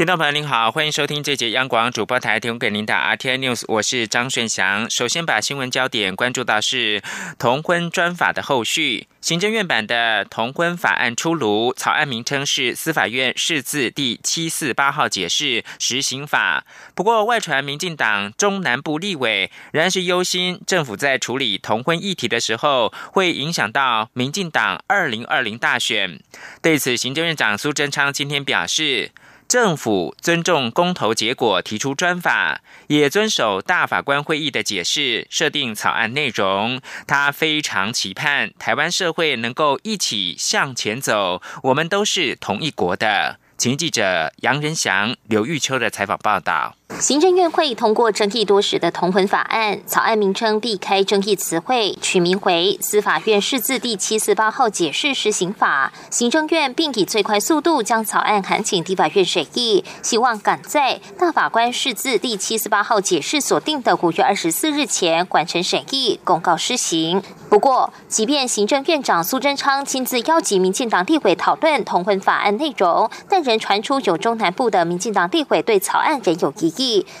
听众朋友您好，欢迎收听这节央广主播台提供给您的 RTI News，我是张顺祥。首先把新闻焦点关注到是同婚专法的后续。行政院版的同婚法案出炉，草案名称是司法院释字第七四八号解释实行法。不过外传民进党中南部立委仍然是忧心，政府在处理同婚议题的时候，会影响到民进党二零二零大选。对此，行政院长苏贞昌今天表示。政府尊重公投结果，提出专法，也遵守大法官会议的解释，设定草案内容。他非常期盼台湾社会能够一起向前走，我们都是同一国的。请记者杨仁祥、刘玉秋的采访报道。行政院会通过争议多时的同婚法案，草案名称避开争议词汇，取名为《司法院释字第七四八号解释施行法》。行政院并以最快速度将草案函请地法院审议，希望赶在大法官释字第七四八号解释所定的五月二十四日前完成审议，公告施行。不过，即便行政院长苏贞昌亲自邀集民进党立委讨论同婚法案内容，但仍传出有中南部的民进党立委对草案仍有异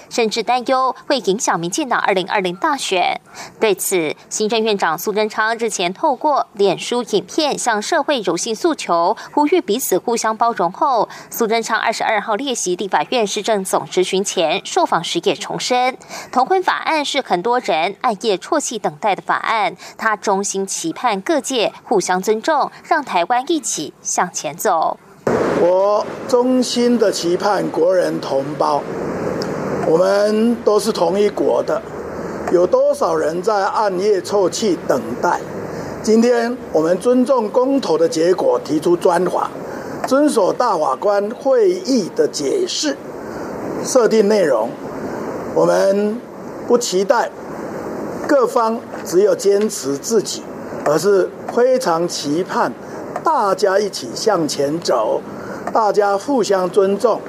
甚至担忧会影响民进党二零二零大选。对此，行政院长苏贞昌日前透过脸书影片向社会柔性诉求，呼吁彼此互相包容后，苏贞昌二十二号列席立法院市政总执行前受访时也重申，同婚法案是很多人暗夜啜泣等待的法案。他衷心期盼各界互相尊重，让台湾一起向前走。我衷心的期盼国人同胞。我们都是同一国的，有多少人在暗夜啜泣等待？今天我们尊重公投的结果，提出专法，遵守大法官会议的解释，设定内容。我们不期待各方只有坚持自己，而是非常期盼大家一起向前走，大家互相尊重，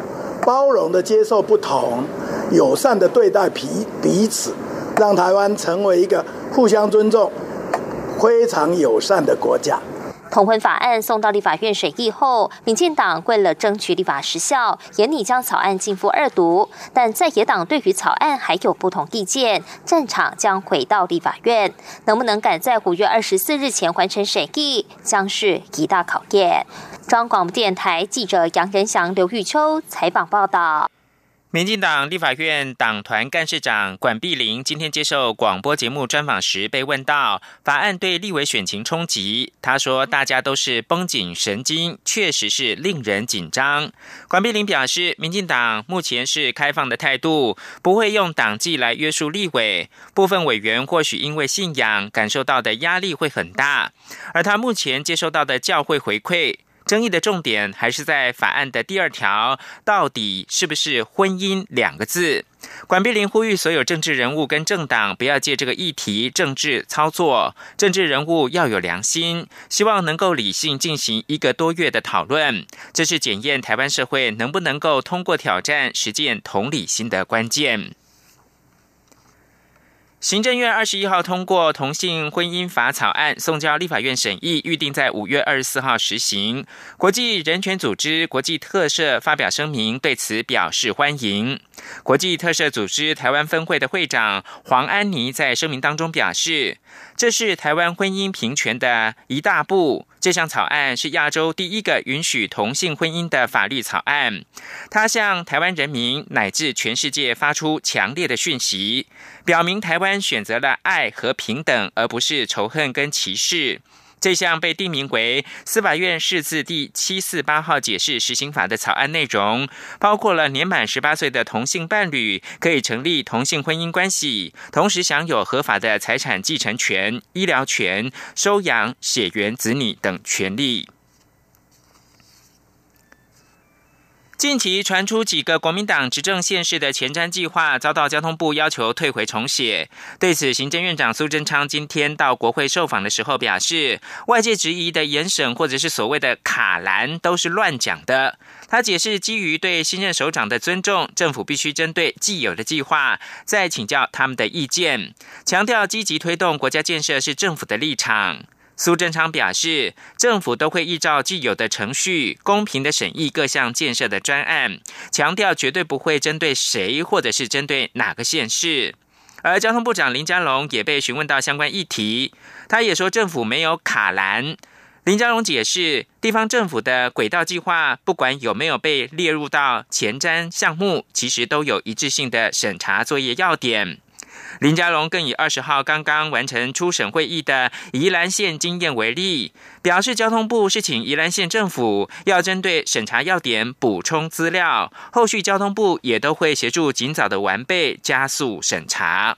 包容的接受不同。友善的对待彼彼此，让台湾成为一个互相尊重、非常友善的国家。同婚法案送到立法院审议后，民进党为了争取立法时效，严拟将草案进赴二读。但在野党对于草案还有不同意见，战场将回到立法院，能不能赶在五月二十四日前完成审议，将是一大考验。中央广播电台记者杨仁祥、刘玉秋采访报道。民进党立法院党团干事长管碧玲今天接受广播节目专访时，被问到法案对立委选情冲击，他说：“大家都是绷紧神经，确实是令人紧张。”管碧玲表示，民进党目前是开放的态度，不会用党纪来约束立委。部分委员或许因为信仰感受到的压力会很大，而他目前接收到的教会回馈。争议的重点还是在法案的第二条，到底是不是“婚姻”两个字？管碧玲呼吁所有政治人物跟政党不要借这个议题政治操作，政治人物要有良心，希望能够理性进行一个多月的讨论，这是检验台湾社会能不能够通过挑战实践同理心的关键。行政院二十一号通过同性婚姻法草案，送交立法院审议，预定在五月二十四号实行。国际人权组织国际特赦发表声明，对此表示欢迎。国际特赦组织台湾分会的会长黄安妮在声明当中表示。这是台湾婚姻平权的一大步。这项草案是亚洲第一个允许同性婚姻的法律草案。它向台湾人民乃至全世界发出强烈的讯息，表明台湾选择了爱和平等，而不是仇恨跟歧视。这项被定名为司法院释字第七四八号解释实行法的草案内容，包括了年满十八岁的同性伴侣可以成立同性婚姻关系，同时享有合法的财产继承权、医疗权、收养血缘子女等权利。近期传出几个国民党执政县市的前瞻计划遭到交通部要求退回重写。对此，行政院长苏贞昌今天到国会受访的时候表示，外界质疑的严审或者是所谓的卡栏都是乱讲的。他解释，基于对新任首长的尊重，政府必须针对既有的计划再请教他们的意见，强调积极推动国家建设是政府的立场。苏贞昌表示，政府都会依照既有的程序，公平的审议各项建设的专案，强调绝对不会针对谁或者是针对哪个县市。而交通部长林佳龙也被询问到相关议题，他也说政府没有卡栏。林佳龙解释，地方政府的轨道计划，不管有没有被列入到前瞻项目，其实都有一致性的审查作业要点。林佳龙更以二十号刚刚完成初审会议的宜兰县经验为例，表示交通部是请宜兰县政府要针对审查要点补充资料，后续交通部也都会协助尽早的完备，加速审查。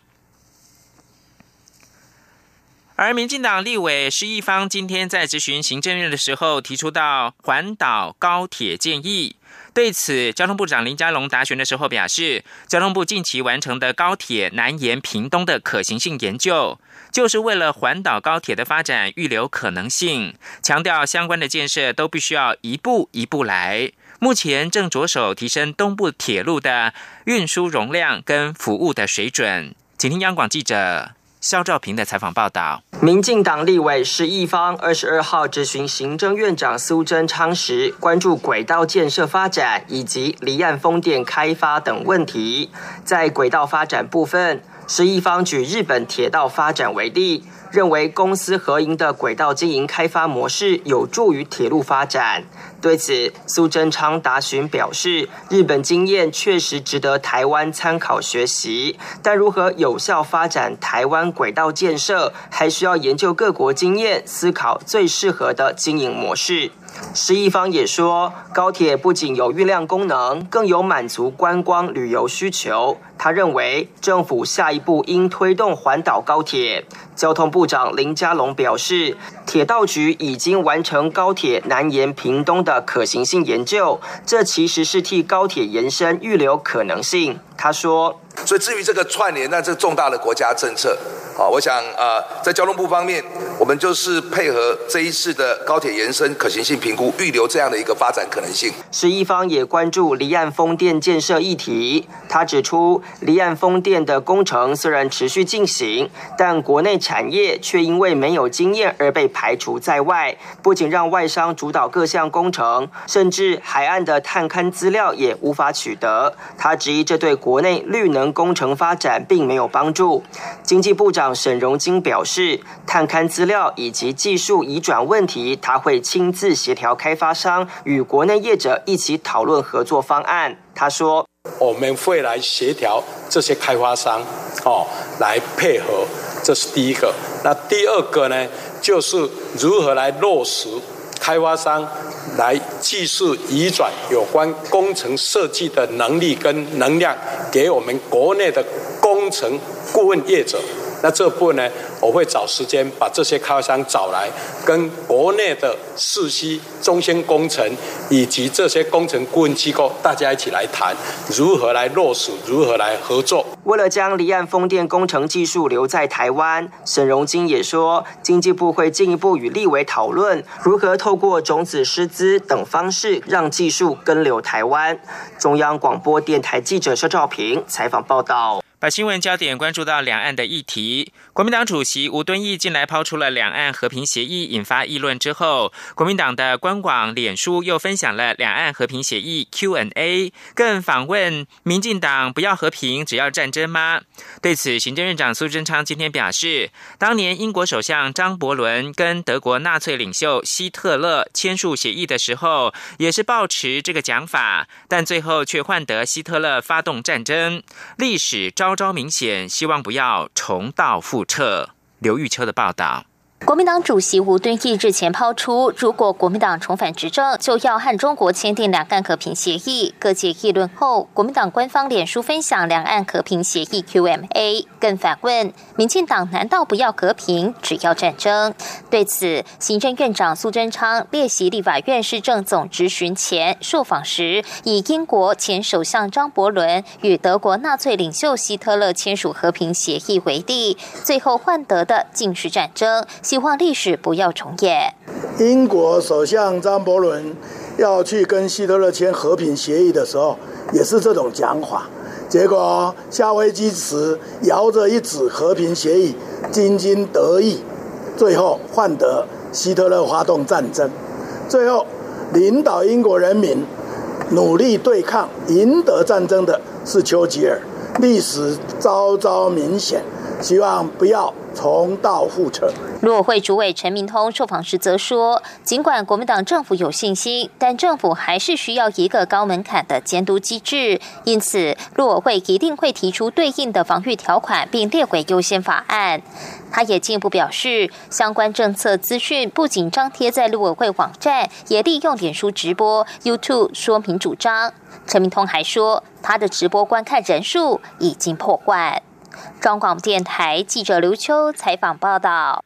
而民进党立委施一方今天在质询行政院的时候，提出到环岛高铁建议。对此，交通部长林佳龙答询的时候表示，交通部近期完成的高铁南延屏东的可行性研究，就是为了环岛高铁的发展预留可能性，强调相关的建设都必须要一步一步来。目前正着手提升东部铁路的运输容量跟服务的水准。请听央广记者。肖兆平的采访报道：民进党立委施一方二十二号质询行政院长苏贞昌时，关注轨道建设发展以及离岸风电开发等问题。在轨道发展部分，施义方举日本铁道发展为例。认为公司合营的轨道经营开发模式有助于铁路发展。对此，苏贞昌答询表示，日本经验确实值得台湾参考学习，但如何有效发展台湾轨道建设，还需要研究各国经验，思考最适合的经营模式。施一方也说，高铁不仅有运量功能，更有满足观光旅游需求。他认为，政府下一步应推动环岛高铁。交通部长林佳龙表示，铁道局已经完成高铁南延屏东的可行性研究，这其实是替高铁延伸预留可能性。他说：“所以至于这个串联，那这重大的国家政策。”好，我想呃，在交通部方面，我们就是配合这一次的高铁延伸可行性评估，预留这样的一个发展可能性。十一方也关注离岸风电建设议题，他指出，离岸风电的工程虽然持续进行，但国内产业却因为没有经验而被排除在外，不仅让外商主导各项工程，甚至海岸的探勘资料也无法取得。他质疑这对国内绿能工程发展并没有帮助。经济部长。沈荣金表示，探勘资料以及技术移转问题，他会亲自协调开发商与国内业者一起讨论合作方案。他说：“我们会来协调这些开发商，哦，来配合，这是第一个。那第二个呢，就是如何来落实开发商来继续移转有关工程设计的能力跟能量，给我们国内的工程顾问业者。”那这部分呢，我会找时间把这些开发商找来，跟国内的四西中心工程以及这些工程顾问机构，大家一起来谈如何来落实，如何来合作。为了将离岸风电工程技术留在台湾，沈荣金也说，经济部会进一步与立委讨论，如何透过种子师资等方式，让技术跟留台湾。中央广播电台记者肖照平采访报道。把新闻焦点关注到两岸的议题。国民党主席吴敦义近来抛出了两岸和平协议，引发议论之后，国民党的官网脸书又分享了两岸和平协议 Q&A，更访问民进党不要和平，只要战争吗？对此，行政院长苏贞昌今天表示，当年英国首相张伯伦跟德国纳粹领袖希特勒签署协议的时候，也是抱持这个讲法，但最后却换得希特勒发动战争，历史招。招明显，希望不要重蹈覆辙。刘玉秋的报道。国民党主席吴敦义日前抛出，如果国民党重返执政，就要和中国签订两岸和平协议。各界议论后，国民党官方脸书分享两岸和平协议 QMA 更反问：民进党难道不要和平，只要战争？对此，行政院长苏贞昌列席立法院市政总执询前受访时，以英国前首相张伯伦与德国纳粹领袖希特勒签署和平协议为例，最后换得的竟是战争。希望历史不要重演。英国首相张伯伦要去跟希特勒签和平协议的时候，也是这种讲法。结果下飞机时摇着一纸和平协议，津津得意，最后换得希特勒发动战争，最后领导英国人民努力对抗、赢得战争的是丘吉尔。历史昭昭明显，希望不要重蹈覆辙。陆委会主委陈明通受访时则说，尽管国民党政府有信心，但政府还是需要一个高门槛的监督机制，因此陆委会一定会提出对应的防御条款，并列为优先法案。他也进一步表示，相关政策资讯不仅张贴在陆委会网站，也利用脸书直播、YouTube 说明主张。陈明通还说，他的直播观看人数已经破万。中广电台记者刘秋采访报道。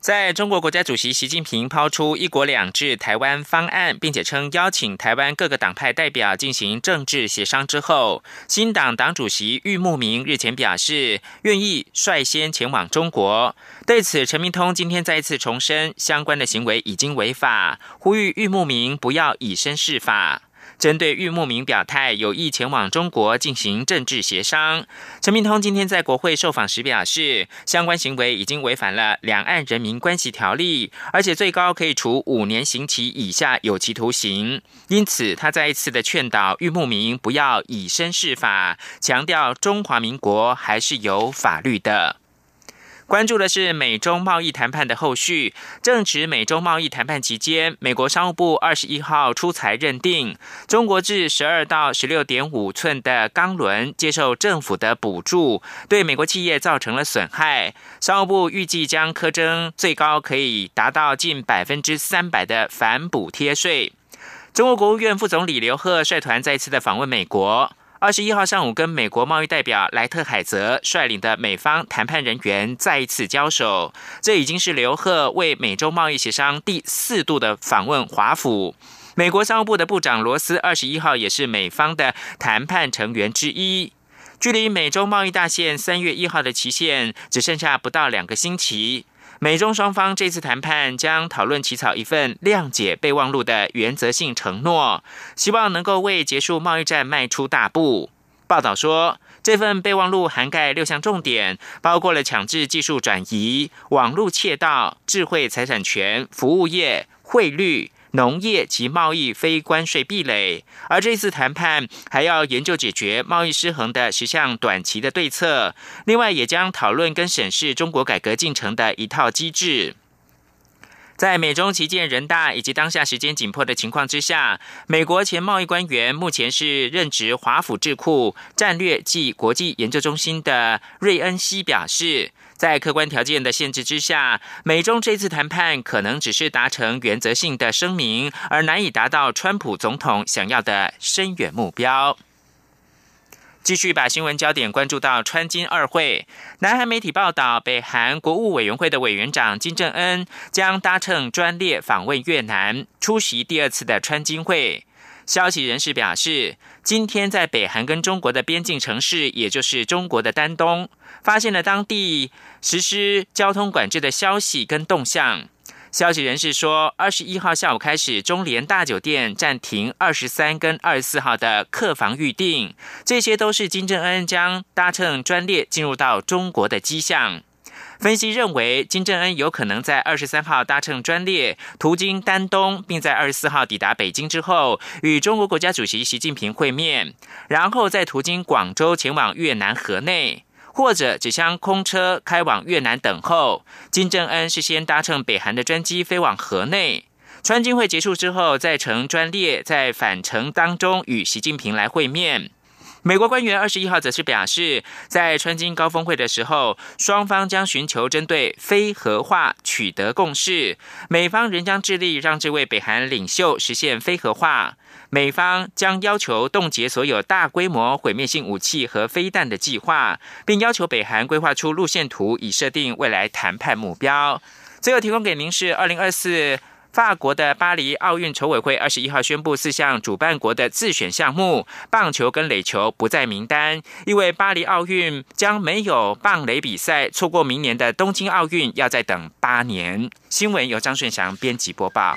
在中国国家主席习近平抛出“一国两制”台湾方案，并且称邀请台湾各个党派代表进行政治协商之后，新党党主席郁慕明日前表示愿意率先前往中国。对此，陈明通今天再一次重申，相关的行为已经违法，呼吁郁慕明不要以身试法。针对玉木明表态有意前往中国进行政治协商，陈明通今天在国会受访时表示，相关行为已经违反了《两岸人民关系条例》，而且最高可以处五年刑期以下有期徒刑。因此，他再一次的劝导玉木明不要以身试法，强调中华民国还是有法律的。关注的是美中贸易谈判的后续。正值美中贸易谈判期间，美国商务部二十一号出台认定，中国制十二到十六点五寸的钢轮接受政府的补助，对美国企业造成了损害。商务部预计将苛征最高可以达到近百分之三百的反补贴税。中国国务院副总理刘鹤率团再次的访问美国。二十一号上午，跟美国贸易代表莱特海泽率领的美方谈判人员再一次交手。这已经是刘鹤为美洲贸易协商第四度的访问华府。美国商务部的部长罗斯二十一号也是美方的谈判成员之一。距离美洲贸易大限三月一号的期限只剩下不到两个星期。美中双方这次谈判将讨论起草一份谅解备忘录的原则性承诺，希望能够为结束贸易战迈出大步。报道说，这份备忘录涵盖六项重点，包括了强制技术转移、网络窃盗、智慧财产权、服务业、汇率。农业及贸易非关税壁垒，而这次谈判还要研究解决贸易失衡的十项短期的对策。另外，也将讨论跟审视中国改革进程的一套机制。在美中旗舰人大以及当下时间紧迫的情况之下，美国前贸易官员目前是任职华府智库战略暨国际研究中心的瑞恩西表示。在客观条件的限制之下，美中这次谈判可能只是达成原则性的声明，而难以达到川普总统想要的深远目标。继续把新闻焦点关注到川金二会，南韩媒体报道，北韩国务委员会的委员长金正恩将搭乘专列访问越南，出席第二次的川金会。消息人士表示，今天在北韩跟中国的边境城市，也就是中国的丹东，发现了当地实施交通管制的消息跟动向。消息人士说，二十一号下午开始，中联大酒店暂停二十三跟二十四号的客房预订，这些都是金正恩将搭乘专列进入到中国的迹象。分析认为，金正恩有可能在二十三号搭乘专列途经丹东，并在二十四号抵达北京之后，与中国国家主席习近平会面，然后再途经广州前往越南河内，或者只将空车开往越南等候。金正恩是先搭乘北韩的专机飞往河内，川金会结束之后再乘专列在返程当中与习近平来会面。美国官员二十一号则是表示，在川金高峰会的时候，双方将寻求针对非核化取得共识。美方仍将致力让这位北韩领袖实现非核化。美方将要求冻结所有大规模毁灭性武器和飞弹的计划，并要求北韩规划出路线图，以设定未来谈判目标。最后提供给您是二零二四。法国的巴黎奥运筹委会二十一号宣布，四项主办国的自选项目棒球跟垒球不在名单，因为巴黎奥运将没有棒垒比赛，错过明年的东京奥运要再等八年。新闻由张顺祥编辑播报。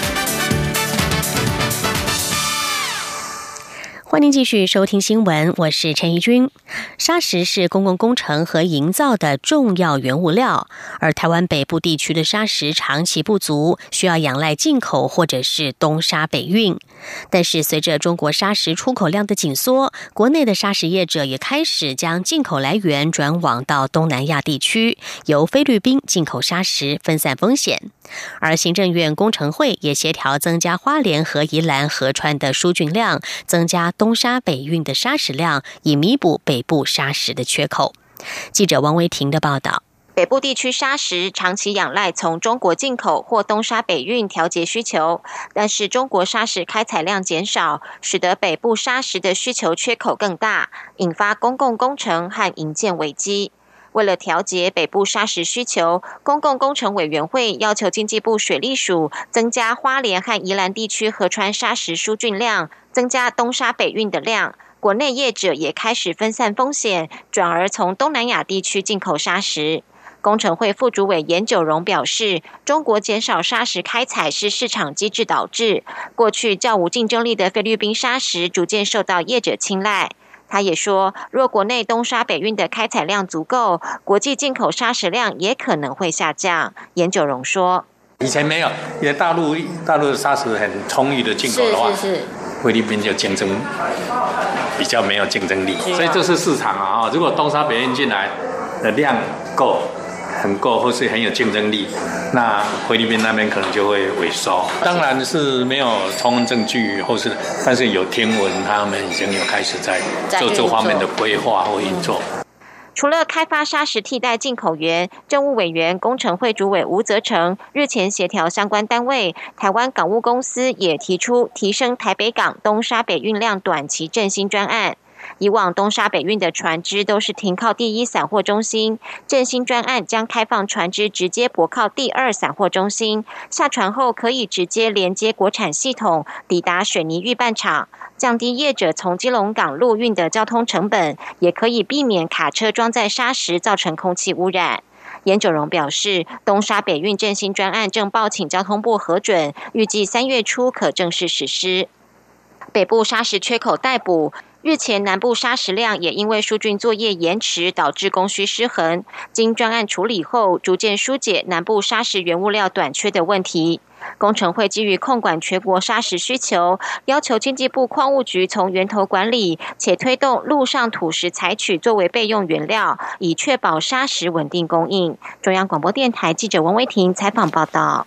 欢迎继续收听新闻，我是陈怡君。砂石是公共工程和营造的重要原物料，而台湾北部地区的砂石长期不足，需要仰赖进口或者是东沙北运。但是，随着中国砂石出口量的紧缩，国内的砂石业者也开始将进口来源转往到东南亚地区，由菲律宾进口砂石分散风险。而行政院工程会也协调增加花莲和宜兰河川的疏浚量，增加东沙北运的沙石量，以弥补北部。沙石的缺口。记者王维婷的报道：北部地区沙石长期仰赖从中国进口或东沙北运调节需求，但是中国沙石开采量减少，使得北部沙石的需求缺口更大，引发公共工程和营建危机。为了调节北部砂石需求，公共工程委员会要求经济部水利署增加花莲和宜兰地区河川砂石疏浚量，增加东沙北运的量。国内业者也开始分散风险，转而从东南亚地区进口砂石。工程会副主委严九荣表示，中国减少砂石开采是市场机制导致。过去较无竞争力的菲律宾砂石逐渐受到业者青睐。他也说，若国内东沙北运的开采量足够，国际进口砂石量也可能会下降。严九荣说：“以前没有，因为大陆大陆的砂石很充裕的进口的话。”是是是。菲律宾就竞争比较没有竞争力，所以这是市场啊！如果东沙北运进来的量够，很够，或是很有竞争力，那菲律宾那边可能就会萎缩。当然是没有充分证据，或是但是有听闻，他们已经有开始在做这方面的规划或运作。除了开发砂石替代进口源，政务委员工程会主委吴泽成日前协调相关单位，台湾港务公司也提出提升台北港东沙北运量短期振兴专案。以往东沙北运的船只都是停靠第一散货中心，振兴专案将开放船只直接泊靠第二散货中心，下船后可以直接连接国产系统，抵达水泥预拌厂，降低业者从基隆港陆运的交通成本，也可以避免卡车装载砂石造成空气污染。严九荣表示，东沙北运振兴专案正报请交通部核准，预计三月初可正式实施。北部砂石缺口待补。日前，南部砂石量也因为疏浚作业延迟，导致供需失衡。经专案处理后，逐渐疏解南部砂石原物料短缺的问题。工程会基于控管全国砂石需求，要求经济部矿务局从源头管理，且推动陆上土石采取作为备用原料，以确保砂石稳定供应。中央广播电台记者王维婷采访报道。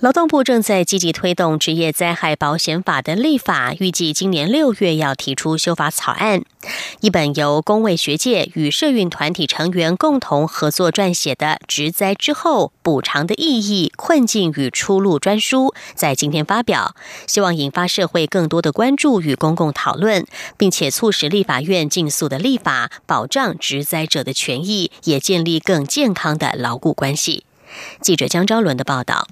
劳动部正在积极推动职业灾害保险法的立法，预计今年六月要提出修法草案。一本由工卫学界与社运团体成员共同合作撰写的《职灾之后补偿的意义、困境与出路》专书，在今天发表，希望引发社会更多的关注与公共讨论，并且促使立法院尽速的立法，保障职灾者的权益，也建立更健康的牢固关系。记者江昭伦的报道。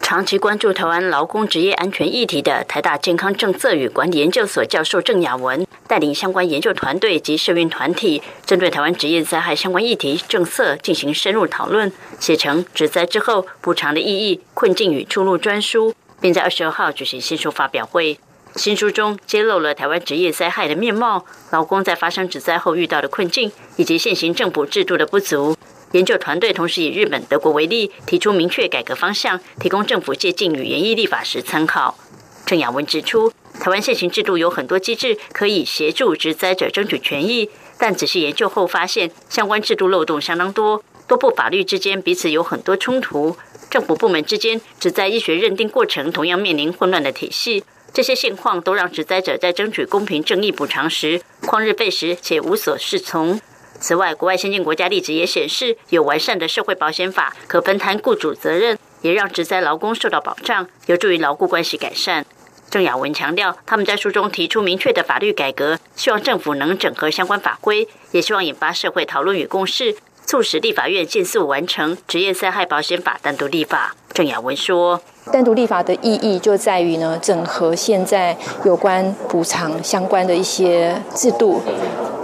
长期关注台湾劳工职业安全议题的台大健康政策与管理研究所教授郑雅文，带领相关研究团队及社运团体，针对台湾职业灾害相关议题政策进行深入讨论，写成“职灾之后补偿的意义、困境与出路”专书，并在二十二号举行新书发表会。新书中揭露了台湾职业灾害的面貌、劳工在发生职灾后遇到的困境，以及现行政府制度的不足。研究团队同时以日本、德国为例，提出明确改革方向，提供政府借鉴与演绎立法时参考。郑雅文指出，台湾现行制度有很多机制可以协助职灾者争取权益，但仔细研究后发现，相关制度漏洞相当多，多部法律之间彼此有很多冲突，政府部门之间只在医学认定过程同样面临混乱的体系，这些现况都让职灾者在争取公平正义补偿时旷日费时且无所适从。此外，国外先进国家例子也显示，有完善的社会保险法，可分摊雇主责任，也让职灾劳工受到保障，有助于劳雇关系改善。郑雅文强调，他们在书中提出明确的法律改革，希望政府能整合相关法规，也希望引发社会讨论与共识，促使立法院迅速完成职业灾害保险法单独立法。郑雅文说：“单独立法的意义就在于呢，整合现在有关补偿相关的一些制度。”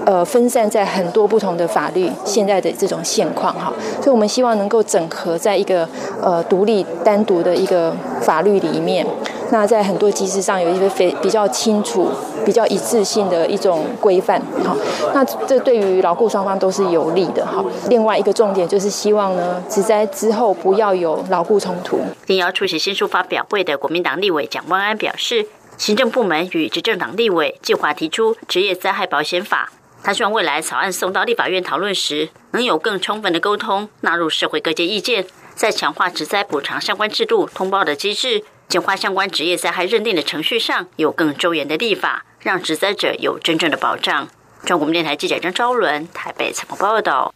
呃分散在很多不同的法律现在的这种现况哈，所以我们希望能够整合在一个呃独立单独的一个法律里面。那在很多机制上有一些非比较清楚、比较一致性的一种规范，好，那这对于劳雇双方都是有利的，哈。另外一个重点就是希望呢，职灾之后不要有劳雇冲突。应邀出席新书发表会的国民党立委蒋万安表示，行政部门与执政党立委计划提出职业灾害保险法，他希望未来草案送到立法院讨论时，能有更充分的沟通，纳入社会各界意见，在强化职灾补偿相关制度通报的机制。简化相关职业灾害认定的程序上有更周延的立法，让职灾者有真正的保障。中国电台记者张昭伦台北采访报道。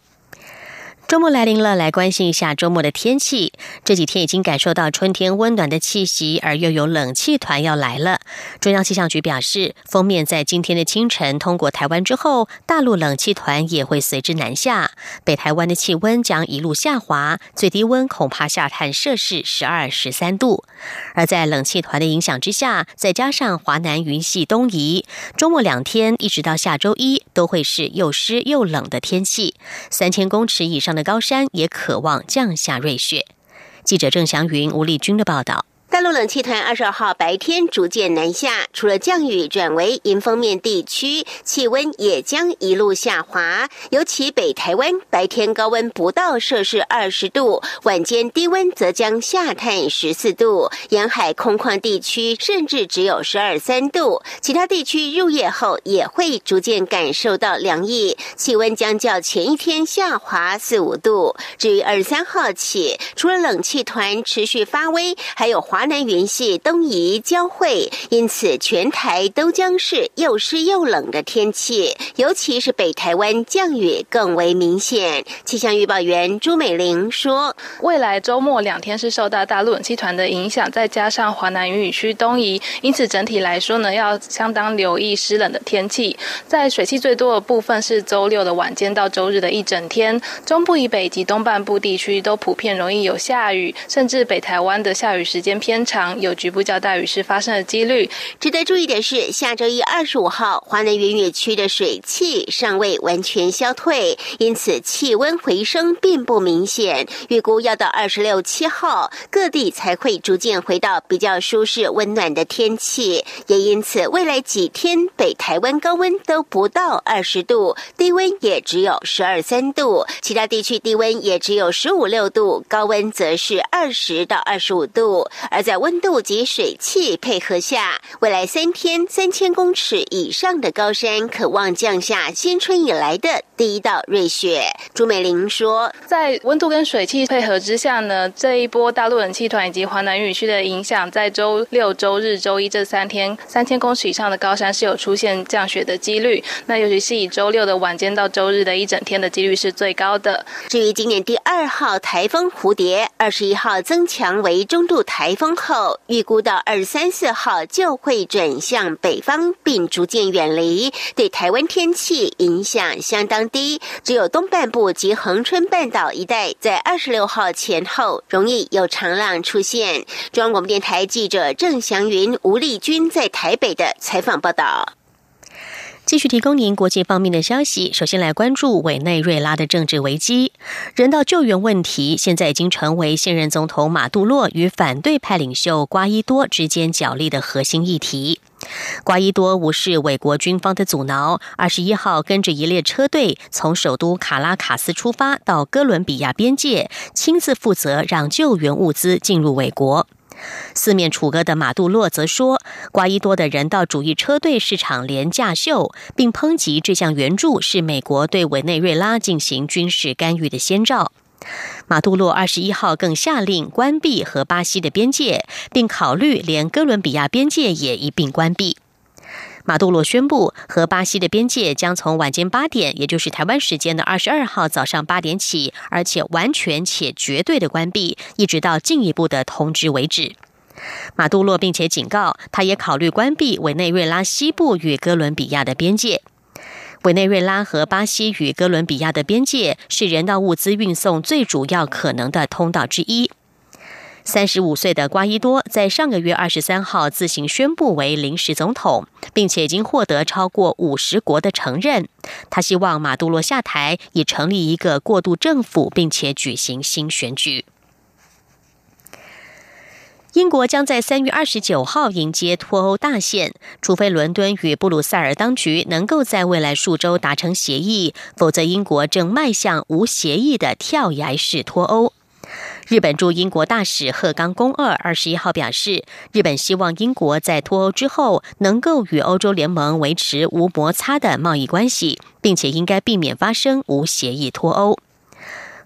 周末来临了，来关心一下周末的天气。这几天已经感受到春天温暖的气息，而又有冷气团要来了。中央气象局表示，封面在今天的清晨通过台湾之后，大陆冷气团也会随之南下，北台湾的气温将一路下滑，最低温恐怕下探摄氏十二、十三度。而在冷气团的影响之下，再加上华南云系东移，周末两天一直到下周一都会是又湿又冷的天气。三千公尺以上的高山也渴望降下瑞雪。记者郑祥云、吴丽君的报道。大陆冷气团二十二号白天逐渐南下，除了降雨转为迎风面地区，气温也将一路下滑。尤其北台湾白天高温不到摄氏二十度，晚间低温则将下探十四度，沿海空旷地区甚至只有十二三度。其他地区入夜后也会逐渐感受到凉意，气温将较前一天下滑四五度。至于二十三号起，除了冷气团持续发威，还有华。华南云系东移交汇，因此全台都将是又湿又冷的天气，尤其是北台湾降雨更为明显。气象预报员朱美玲说：“未来周末两天是受到大陆冷气团的影响，再加上华南云雨区东移，因此整体来说呢，要相当留意湿冷的天气。在水汽最多的部分是周六的晚间到周日的一整天，中部以北及东半部地区都普遍容易有下雨，甚至北台湾的下雨时间偏。”偏长，有局部较大雨势发生的几率。值得注意的是，下周一二十五号，华南云雨区的水汽尚未完全消退，因此气温回升并不明显。预估要到二十六七号，各地才会逐渐回到比较舒适温暖的天气。也因此，未来几天北台湾高温都不到二十度，低温也只有十二三度，其他地区低温也只有十五六度，高温则是二十到二十五度。而在温度及水汽配合下，未来三天三千公尺以上的高山可望降下新春以来的第一道瑞雪。朱美玲说：“在温度跟水汽配合之下呢，这一波大陆冷气团以及华南雨区的影响，在周六、周日、周一这三天，三千公尺以上的高山是有出现降雪的几率。那尤其是以周六的晚间到周日的一整天的几率是最高的。至于今年第二号台风蝴蝶，二十一号增强为中度台风。”后预估到二三四号就会转向北方，并逐渐远离，对台湾天气影响相当低。只有东半部及恒春半岛一带，在二十六号前后容易有长浪出现。中央广播电台记者郑祥云、吴丽君在台北的采访报道。继续提供您国际方面的消息。首先来关注委内瑞拉的政治危机、人道救援问题，现在已经成为现任总统马杜洛与反对派领袖瓜伊多之间角力的核心议题。瓜伊多无视美国军方的阻挠，二十一号跟着一列车队从首都卡拉卡斯出发，到哥伦比亚边界，亲自负责让救援物资进入美国。四面楚歌的马杜洛则说，瓜伊多的人道主义车队市场廉价秀，并抨击这项援助是美国对委内瑞拉进行军事干预的先兆。马杜洛二十一号更下令关闭和巴西的边界，并考虑连哥伦比亚边界也一并关闭。马杜罗宣布，和巴西的边界将从晚间八点，也就是台湾时间的二十二号早上八点起，而且完全且绝对的关闭，一直到进一步的通知为止。马杜洛并且警告，他也考虑关闭委内瑞拉西部与哥伦比亚的边界。委内瑞拉和巴西与哥伦比亚的边界是人道物资运送最主要可能的通道之一。三十五岁的瓜伊多在上个月二十三号自行宣布为临时总统，并且已经获得超过五十国的承认。他希望马杜罗下台，以成立一个过渡政府，并且举行新选举。英国将在三月二十九号迎接脱欧大限，除非伦敦与布鲁塞尔当局能够在未来数周达成协议，否则英国正迈向无协议的跳崖式脱欧。日本驻英国大使鹤冈公二二十一号表示，日本希望英国在脱欧之后能够与欧洲联盟维持无摩擦的贸易关系，并且应该避免发生无协议脱欧。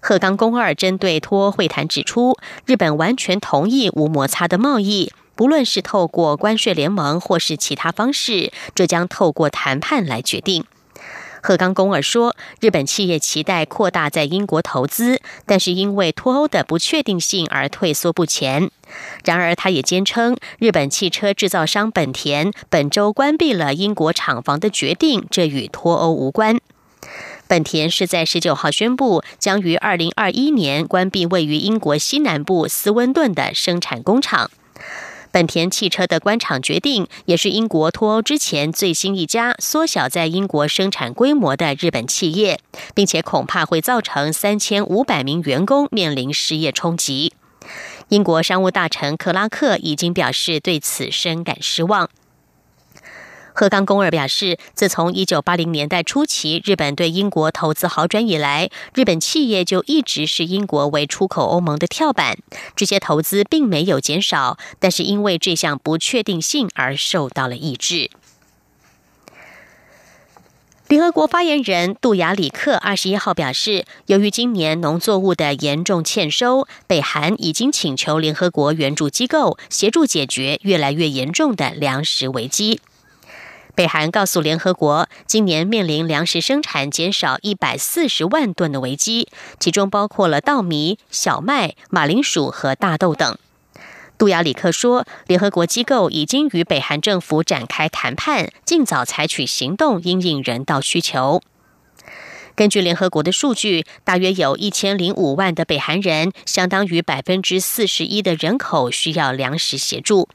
鹤冈公二针对脱欧会谈指出，日本完全同意无摩擦的贸易，不论是透过关税联盟或是其他方式，这将透过谈判来决定。鹤冈公尔说，日本企业期待扩大在英国投资，但是因为脱欧的不确定性而退缩不前。然而，他也坚称，日本汽车制造商本田本周关闭了英国厂房的决定，这与脱欧无关。本田是在十九号宣布，将于二零二一年关闭位于英国西南部斯温顿的生产工厂。本田汽车的官场决定，也是英国脱欧之前最新一家缩小在英国生产规模的日本企业，并且恐怕会造成三千五百名员工面临失业冲击。英国商务大臣克拉克已经表示对此深感失望。鹤冈公二表示，自从一九八零年代初期日本对英国投资好转以来，日本企业就一直是英国为出口欧盟的跳板。这些投资并没有减少，但是因为这项不确定性而受到了抑制。联合国发言人杜雅里克二十一号表示，由于今年农作物的严重欠收，北韩已经请求联合国援助机构协助解决越来越严重的粮食危机。北韩告诉联合国，今年面临粮食生产减少一百四十万吨的危机，其中包括了稻米、小麦、马铃薯和大豆等。杜亚里克说，联合国机构已经与北韩政府展开谈判，尽早采取行动，应应人道需求。根据联合国的数据，大约有一千零五万的北韩人，相当于百分之四十一的人口，需要粮食协助。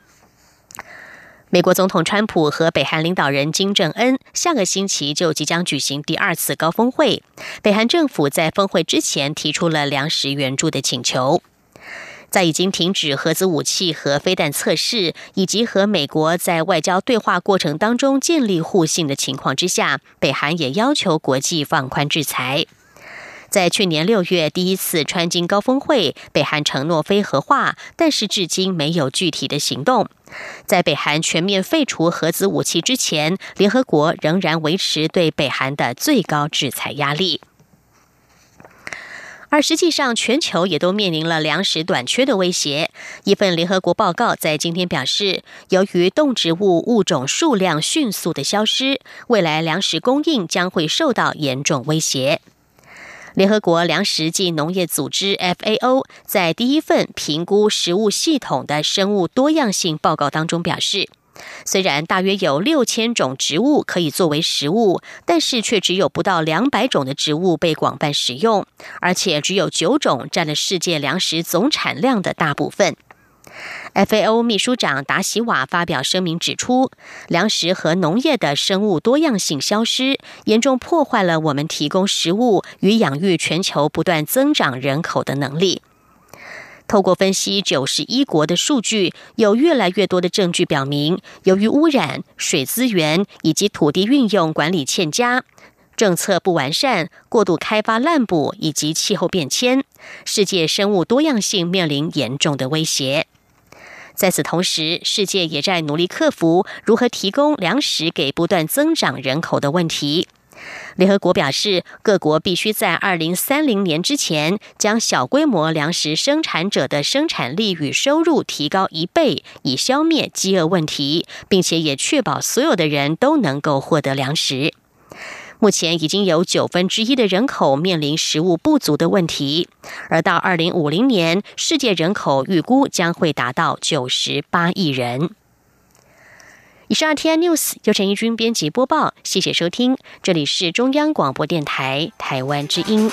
美国总统川普和北韩领导人金正恩下个星期就即将举行第二次高峰会。北韩政府在峰会之前提出了粮食援助的请求。在已经停止核子武器和飞弹测试，以及和美国在外交对话过程当中建立互信的情况之下，北韩也要求国际放宽制裁。在去年六月第一次川金高峰会，北韩承诺非核化，但是至今没有具体的行动。在北韩全面废除核子武器之前，联合国仍然维持对北韩的最高制裁压力。而实际上，全球也都面临了粮食短缺的威胁。一份联合国报告在今天表示，由于动植物物种数量迅速的消失，未来粮食供应将会受到严重威胁。联合国粮食及农业组织 （FAO） 在第一份评估食物系统的生物多样性报告当中表示，虽然大约有六千种植物可以作为食物，但是却只有不到两百种的植物被广泛使用，而且只有九种占了世界粮食总产量的大部分。FAO 秘书长达西瓦发表声明指出，粮食和农业的生物多样性消失，严重破坏了我们提供食物与养育全球不断增长人口的能力。透过分析九十一国的数据，有越来越多的证据表明，由于污染、水资源以及土地运用管理欠佳、政策不完善、过度开发滥捕以及气候变迁，世界生物多样性面临严重的威胁。在此同时，世界也在努力克服如何提供粮食给不断增长人口的问题。联合国表示，各国必须在二零三零年之前，将小规模粮食生产者的生产力与收入提高一倍，以消灭饥饿问题，并且也确保所有的人都能够获得粮食。目前已经有九分之一的人口面临食物不足的问题，而到二零五零年，世界人口预估将会达到九十八亿人。以上 T I News 由陈一军编辑播报，谢谢收听，这里是中央广播电台台湾之音。